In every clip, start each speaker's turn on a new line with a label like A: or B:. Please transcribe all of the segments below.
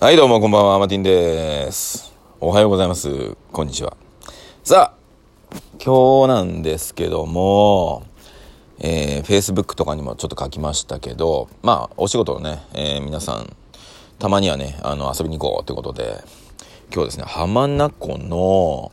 A: はい、どうもこんばんは、マティンです。おはようございます。こんにちは。さあ、今日なんですけども、えー、Facebook とかにもちょっと書きましたけど、まあ、お仕事のね、えー皆さん、たまにはね、あの、遊びに行こうということで、今日ですね、浜名湖の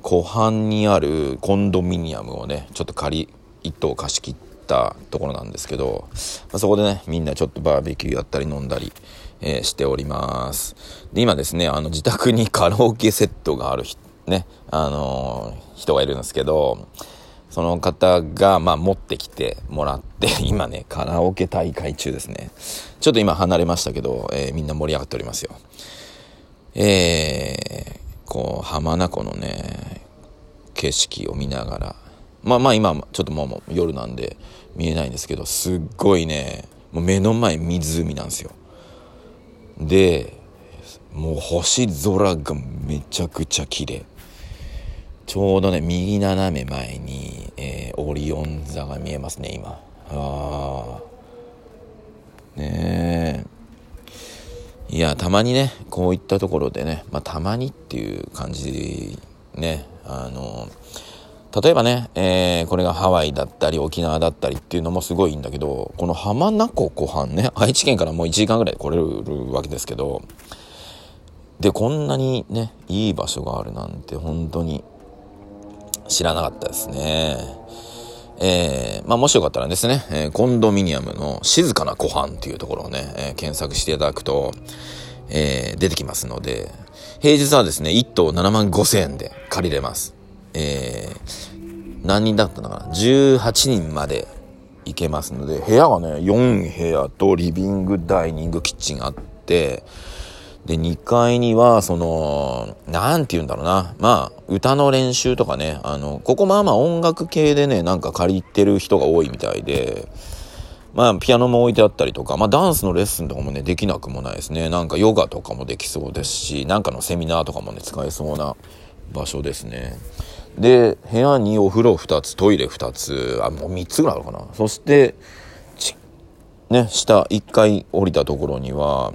A: 湖畔にあるコンドミニアムをね、ちょっと借り、一棟貸し切ったところなんですけど、まあ、そこでね、みんなちょっとバーベキューやったり飲んだり、えーしております。で、今ですね、あの、自宅に カラオケセットがある人、ね、あのー人がいるんですけど、その方が、まあ、持ってきてもらって、今ね、カラオケ大会中ですね。ちょっと今離れましたけど、えーみんな盛り上がっておりますよ。えー、こう、浜名湖のね、景色を見ながら、まあまあ今、ちょっともう夜なんで見えないんですけど、すっごいね、もう目の前湖なんですよ。で、もう星空がめちゃくちゃ綺麗。ちょうどね、右斜め前に、えーオリオン座が見えますね、今。ああ。ねえ。いや、たまにね、こういったところでね、まあ、たまにっていう感じね、あの、例えばね、えーこれがハワイだったり沖縄だったりっていうのもすごいいいんだけど、この浜名湖湖畔ね、愛知県からもう1時間ぐらい来れるわけですけど、で、こんなにね、いい場所があるなんて本当に知らなかったですね。えーまあ、もしよかったらですね、えーコンドミニアムの静かな湖畔っていうところをね、えー検索していただくと、えー出てきますので、平日はですね、1棟7万5千円で借りれます。えー何人だったのかな ?18 人まで行けますので、部屋がね、4部屋とリビング、ダイニング、キッチンあって、で、2階には、その、なんて言うんだろうな。まあ、歌の練習とかね、あの、ここまあまあ音楽系でね、なんか借りてる人が多いみたいで、まあ、ピアノも置いてあったりとか、まあ、ダンスのレッスンとかもね、できなくもないですね。なんかヨガとかもできそうですし、なんかのセミナーとかもね、使えそうな場所ですね。で、部屋にお風呂2つ、トイレ2つ、あ、もう3つぐらいあるかな。そして、ちね、下1階降りたところには、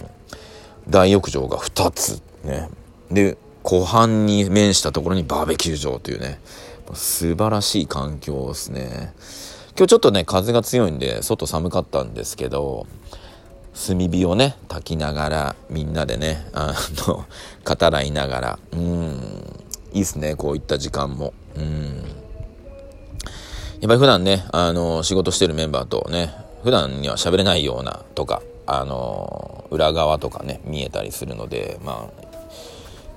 A: 大浴場が2つね。で湖畔に面したところにバーベキュー場というね。素晴らしい環境ですね。今日ちょっとね風が強いんで外寒かったんですけど炭火をね焚きながらみんなでねあの語らいながら。うん。いいっすねこういった時間もうんやっぱり普段ね、あの、仕事してるメンバーとね、普段には喋れないようなとか、あの、裏側とかね、見えたりするので、まあ、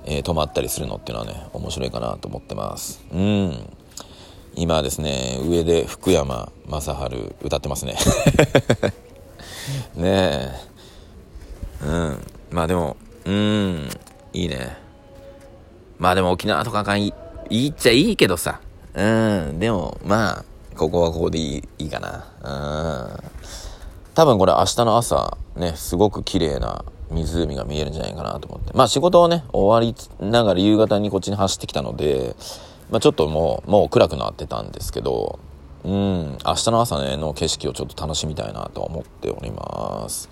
A: えー泊まったりするのっていうのはね、面白いかなと思ってます。うん。今ですね、上で福山雅治歌ってますね。ねえ。うん。まあでも、うん、いいね。まあでも沖縄とかがいい、いいっちゃいいけどさ。うん。でも、まあ、ここはここでいい、いいかな。うん。多分これ明日の朝、ね、すごく綺麗な湖が見えるんじゃないかなと思って。まあ仕事をね、終わりながら夕方にこっちに走ってきたので、まあちょっともう、もう暗くなってたんですけど、うん、明日の朝ね、の景色をちょっと楽しみたいなと思っております。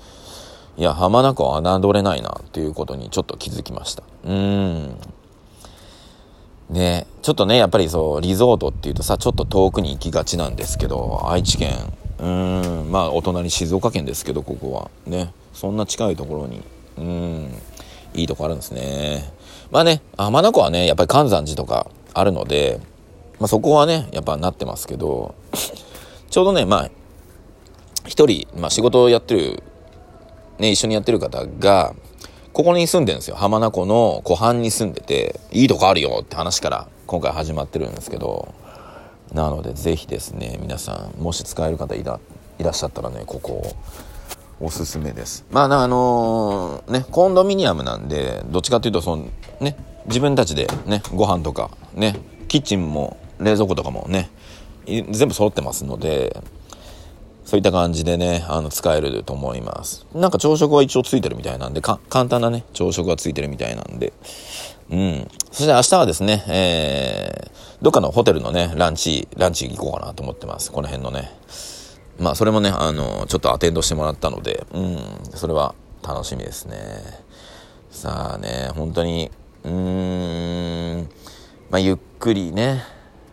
A: いや、浜名湖は侮れないなっていうことにちょっと気づきました。うん。ねちょっとね、やっぱりそう、リゾートっていうとさ、ちょっと遠くに行きがちなんですけど、愛知県、うーん、まあ、お隣静岡県ですけど、ここは。ね、そんな近いところに、うん、いいとこあるんですね。まあね、浜名湖はね、やっぱり関山寺とかあるので、まあそこはね、やっぱなってますけど、ちょうどね、まあ、一人、まあ仕事をやってる、ね、一緒にやってる方が、ここに住んでるんですよ。浜名湖の湖畔に住んでて、いいとこあるよって話から今回始まってるんですけど、なのでぜひですね、皆さん、もし使える方いらいらっしゃったらね、ここ、おすすめです。まあ、あのーね、コンドミニアムなんで、どっちかというと、その、ね、自分たちでね、ご飯とか、ね、キッチンも冷蔵庫とかもね、全部揃ってますので、そういった感じでね、あの、使えると思います。なんか朝食は一応ついてるみたいなんで、簡単なね、朝食がついてるみたいなんで。うん。そして明日はですね、えー、どっかのホテルのね、ランチ、ランチ行こうかなと思ってます。この辺のね。まあ、それもね、あの、ちょっとアテンドしてもらったので、うん、それは楽しみですね。さあね、本当に、うーん、まあ、ゆっくりね、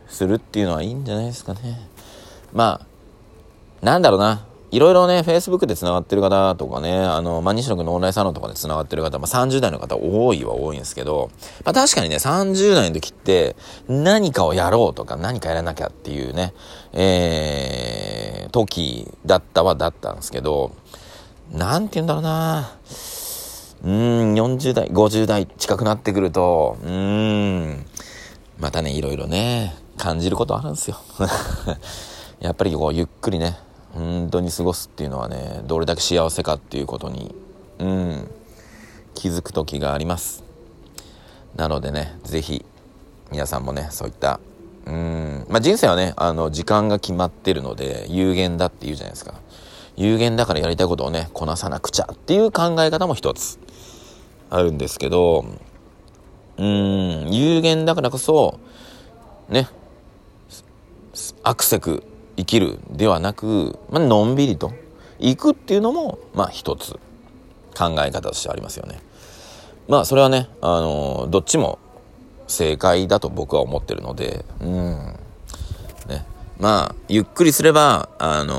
A: するっていうのはいいんじゃないですかね。まあ、なんだろうな。いろいろね、Facebook で繋がってる方とかね、あの、まあ、西野くんのオンラインサロンとかで繋がってる方、まあ、30代の方多いは多いんですけど、まあ、確かにね、30代の時って、何かをやろうとか、何かやらなきゃっていうね、えー、時だったはだったんですけど、なんて言うんだろうなうん、40代、50代近くなってくると、うん、またね、いろいろね、感じることあるんですよ。やっぱりこう、ゆっくりね、本当に過ごすっていうのはねどれだけ幸せかっていうことにうん気づく時があります。なのでね是非皆さんもねそういったうんまあ人生はねあの時間が決まってるので有限だって言うじゃないですか。有限だからやりたいことをねこなさなくちゃっていう考え方も一つあるんですけどうん有限だからこそねアクセク生きるではなく、まあのんびりと行くっていうのも、まあ一つ考え方としてありますよね。まあそれはね、あの、どっちも正解だと僕は思ってるので、うん。ね。まあ、ゆっくりすれば、あの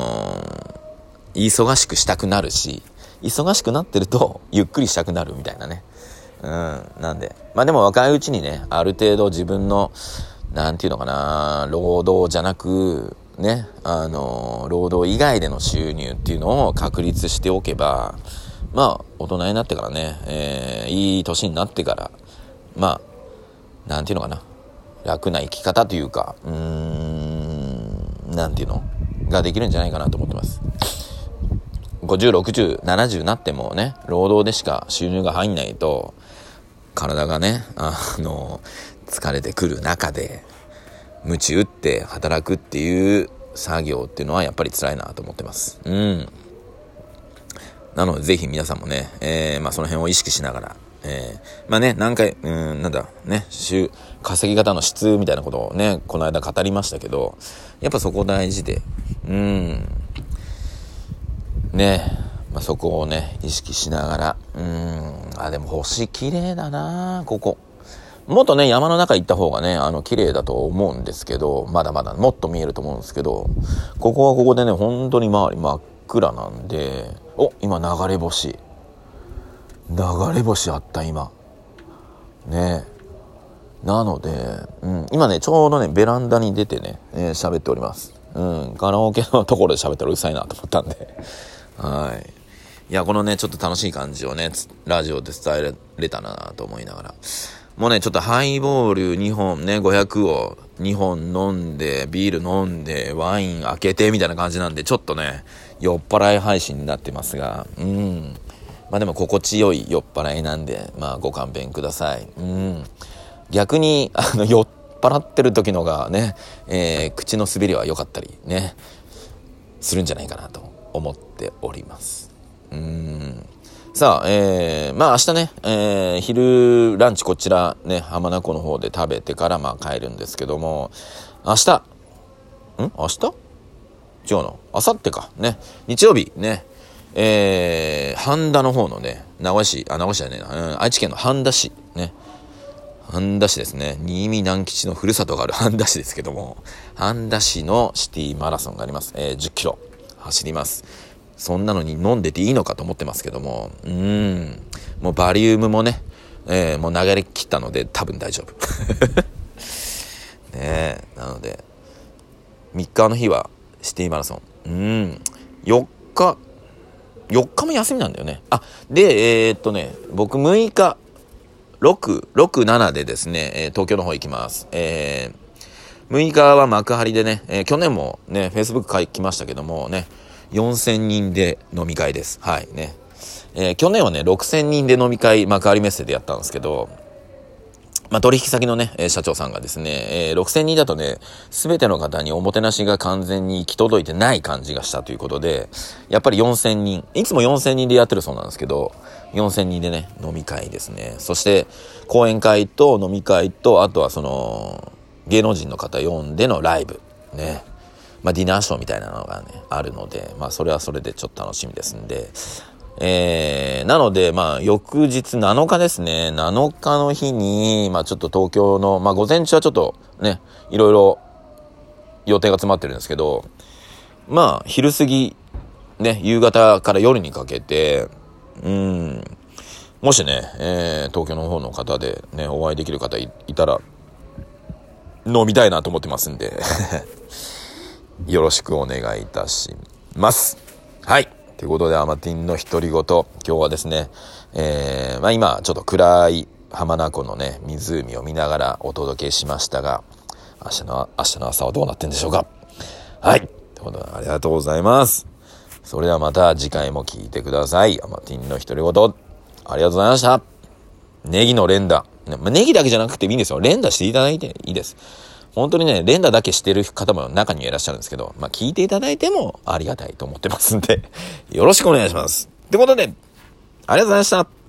A: 忙しくしたくなるし、忙しくなってると、ゆっくりしたくなるみたいなね。うん。なんで。まあでも若いうちにね、ある程度自分の、なんていうのかな、労働じゃなく、ね、あの、労働以外での収入っていうのを確立しておけば、まあ、大人になってからね、えー、いい年になってから、まあ、なんていうのかな、楽な生き方というか、うーん、なんていうのができるんじゃないかなと思ってます。50、60、70になってもね、労働でしか収入が入んないと、体がね、あの、疲れてくる中で、鞭打って働くっていう作業っていうのはやっぱり辛いなと思ってます。うん。なのでぜひ皆さんもね、えー、まあその辺を意識しながら、えー、まあね、何回、うん、なんだ、ね、週、稼ぎ方の質みたいなことをね、この間語りましたけど、やっぱそこ大事で、うん、ね、まあ、そこをね、意識しながら、うん、あ、でも星綺麗だなここ。もっとね、山の中行った方がね、あの、綺麗だと思うんですけど、まだまだもっと見えると思うんですけど、ここはここでね、本当に周り真っ暗なんで、お、今流れ星。流れ星あった、今。ねなので、うん、今ね、ちょうどね、ベランダに出てね、えー、喋っております。うん、カラオケのところで喋ったらうるさいなと思ったんで。はい。いや、このね、ちょっと楽しい感じをね、ラジオで伝えれたなと思いながら。もうね、ちょっとハイボール2本ね、500を2本飲んで、ビール飲んで、ワイン開けてみたいな感じなんで、ちょっとね、酔っ払い配信になってますが、うん。まあでも心地よい酔っ払いなんで、まあご勘弁ください。うん。逆に、あの、酔っ払ってる時のがね、えー、口の滑りは良かったりね、するんじゃないかなと思っております。うん。さあ、えー、まあ明日ね、えー、昼ランチこちらね、浜名湖の方で食べてからまあ帰るんですけども、明日、ん？明日？違うの？明後日か。ね。日曜日ね、えー、半田の方のね、名古屋市、あ、名古屋市じゃねえな、うん、愛知県の半田市、ね。半田市ですね。新見南吉のふるさとがある半田市ですけども、半田市のシティマラソンがあります。えー、10キロ走ります。そんなのに飲んでていいのかと思ってますけども、うん、もうバリウムもね、えー、もう流れ切ったので多分大丈夫。ねえ、なので、3日の日はシティマラソン。うん、4日、4日も休みなんだよね。あ、で、えー、っとね、僕6日、6、6、7でですね、えー、東京の方行きます。えー、6日は幕張でね、えー、去年もね、Facebook 書きましたけどもね、4000人で飲み会です。はいね。えー、去年はね、6000人で飲み会、幕張メッセでやったんですけど、まあ、取引先のね、社長さんがですね、えー、6000人だとね、すべての方におもてなしが完全に行き届いてない感じがしたということで、やっぱり4000人、いつも4000人でやってるそうなんですけど、4000人でね、飲み会ですね。そして、講演会と飲み会と、あとはその、芸能人の方呼んでのライブ。ね。まあ、ディナーショーみたいなのがね、あるので、まあ、それはそれでちょっと楽しみですんで、えー、なので、まあ、翌日7日ですね。7日の日に、まあ、ちょっと東京の、まあ、午前中はちょっとね、いろいろ予定が詰まってるんですけど、まあ、昼過ぎ、ね、夕方から夜にかけて、うん、もしね、えー、東京の方の方でね、お会いできる方いたら、飲みたいなと思ってますんでよろしくお願いいたします。はい。ということで、アマティンの独り言、今日はですね、えー、まあ今、ちょっと暗い浜名湖のね、湖を見ながらお届けしましたが、明日の、明日の朝はどうなってんでしょうか。はい。ということで、ありがとうございます。それではまた次回も聞いてください。アマティンの独り言、ありがとうございました。ネギの連打。ネギだけじゃなくていいんですよ。連打していただいていいです。本当にね、連打だけしてる方も中にはいらっしゃるんですけど、まあ聞いていただいてもありがたいと思ってますんで、よろしくお願いします。ってことで、ありがとうございました。